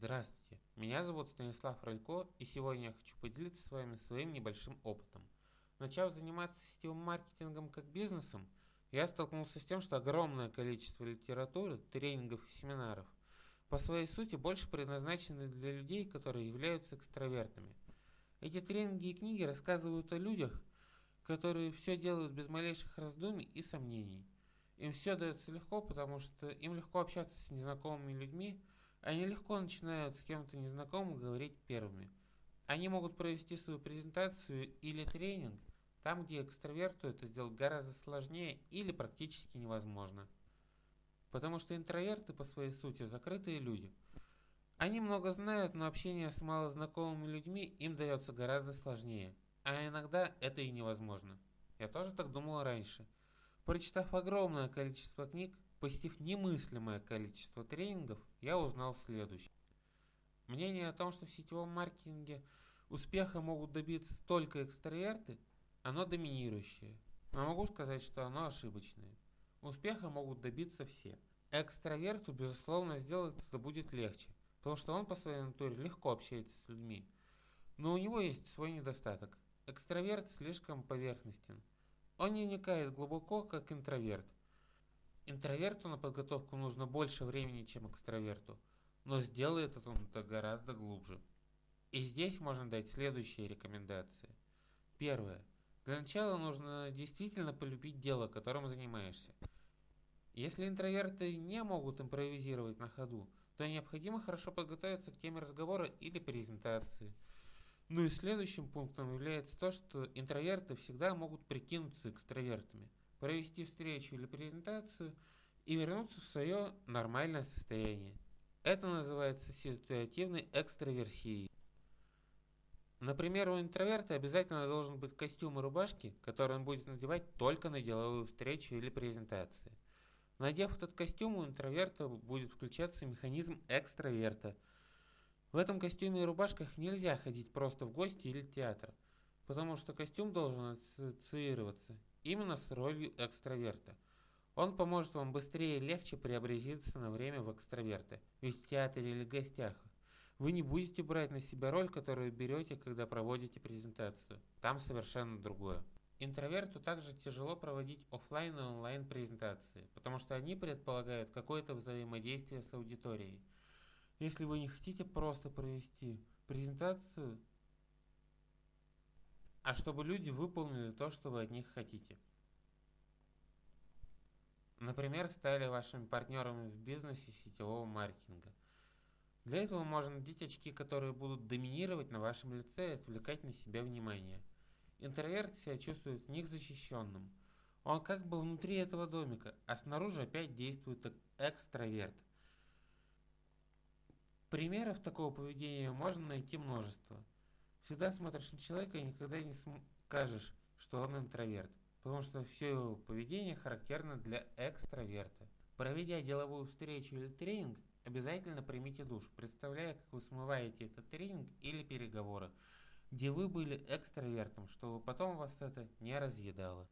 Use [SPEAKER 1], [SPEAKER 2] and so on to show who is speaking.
[SPEAKER 1] Здравствуйте, меня зовут Станислав Ролько, и сегодня я хочу поделиться с вами своим небольшим опытом. Начав заниматься сетевым маркетингом как бизнесом, я столкнулся с тем, что огромное количество литературы, тренингов и семинаров по своей сути больше предназначены для людей, которые являются экстравертами. Эти тренинги и книги рассказывают о людях, которые все делают без малейших раздумий и сомнений. Им все дается легко, потому что им легко общаться с незнакомыми людьми, они легко начинают с кем-то незнакомым говорить первыми. Они могут провести свою презентацию или тренинг там, где экстраверту это сделать гораздо сложнее или практически невозможно. Потому что интроверты по своей сути закрытые люди. Они много знают, но общение с малознакомыми людьми им дается гораздо сложнее. А иногда это и невозможно. Я тоже так думал раньше. Прочитав огромное количество книг, Посетив немыслимое количество тренингов, я узнал следующее. Мнение о том, что в сетевом маркетинге успеха могут добиться только экстраверты, оно доминирующее. Но могу сказать, что оно ошибочное. Успеха могут добиться все. Экстраверту, безусловно, сделать это будет легче, потому что он по своей натуре легко общается с людьми. Но у него есть свой недостаток. Экстраверт слишком поверхностен. Он не вникает глубоко, как интроверт. Интроверту на подготовку нужно больше времени, чем экстраверту, но сделает это он это гораздо глубже. И здесь можно дать следующие рекомендации. Первое. Для начала нужно действительно полюбить дело, которым занимаешься. Если интроверты не могут импровизировать на ходу, то необходимо хорошо подготовиться к теме разговора или презентации. Ну и следующим пунктом является то, что интроверты всегда могут прикинуться экстравертами – провести встречу или презентацию и вернуться в свое нормальное состояние. Это называется ситуативной экстраверсией. Например, у интроверта обязательно должен быть костюм и рубашки, которые он будет надевать только на деловую встречу или презентации. Надев этот костюм, у интроверта будет включаться механизм экстраверта. В этом костюме и рубашках нельзя ходить просто в гости или театр, потому что костюм должен ассоциироваться именно с ролью экстраверта. Он поможет вам быстрее и легче преобразиться на время в экстраверта, ведь в театре или гостях. Вы не будете брать на себя роль, которую берете, когда проводите презентацию. Там совершенно другое. Интроверту также тяжело проводить офлайн и онлайн презентации, потому что они предполагают какое-то взаимодействие с аудиторией. Если вы не хотите просто провести презентацию, а чтобы люди выполнили то, что вы от них хотите. Например, стали вашими партнерами в бизнесе сетевого маркетинга. Для этого можно надеть очки, которые будут доминировать на вашем лице и отвлекать на себя внимание. Интроверт себя чувствует в них защищенным. Он как бы внутри этого домика, а снаружи опять действует экстраверт. Примеров такого поведения можно найти множество. Всегда смотришь на человека и никогда не скажешь, что он интроверт, потому что все его поведение характерно для экстраверта. Проведя деловую встречу или тренинг, обязательно примите душ, представляя, как вы смываете этот тренинг или переговоры, где вы были экстравертом, чтобы потом вас это не разъедало.